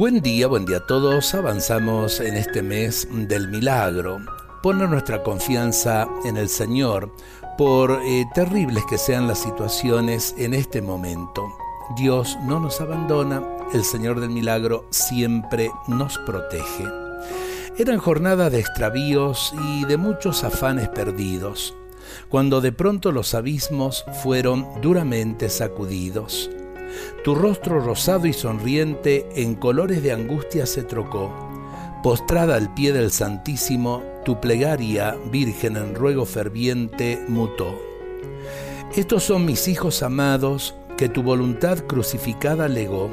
Buen día, buen día a todos. Avanzamos en este mes del milagro. Poner nuestra confianza en el Señor, por eh, terribles que sean las situaciones en este momento. Dios no nos abandona, el Señor del milagro siempre nos protege. Eran jornadas de extravíos y de muchos afanes perdidos, cuando de pronto los abismos fueron duramente sacudidos. Tu rostro rosado y sonriente en colores de angustia se trocó. Postrada al pie del Santísimo, tu plegaria, Virgen en ruego ferviente, mutó. Estos son mis hijos amados, que tu voluntad crucificada legó.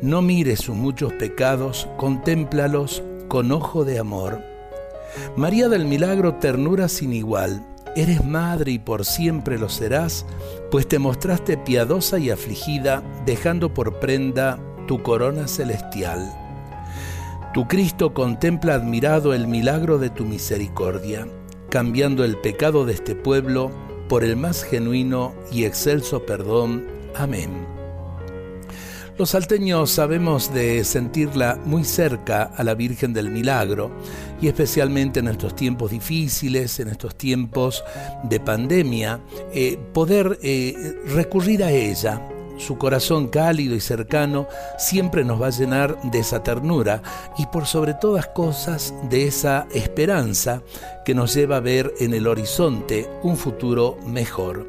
No mires sus muchos pecados, contémplalos con ojo de amor. María del Milagro, ternura sin igual, Eres madre y por siempre lo serás, pues te mostraste piadosa y afligida, dejando por prenda tu corona celestial. Tu Cristo contempla admirado el milagro de tu misericordia, cambiando el pecado de este pueblo por el más genuino y excelso perdón. Amén. Los salteños sabemos de sentirla muy cerca a la Virgen del Milagro y especialmente en estos tiempos difíciles, en estos tiempos de pandemia, eh, poder eh, recurrir a ella. Su corazón cálido y cercano siempre nos va a llenar de esa ternura y por sobre todas cosas de esa esperanza que nos lleva a ver en el horizonte un futuro mejor.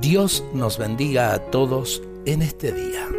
Dios nos bendiga a todos en este día.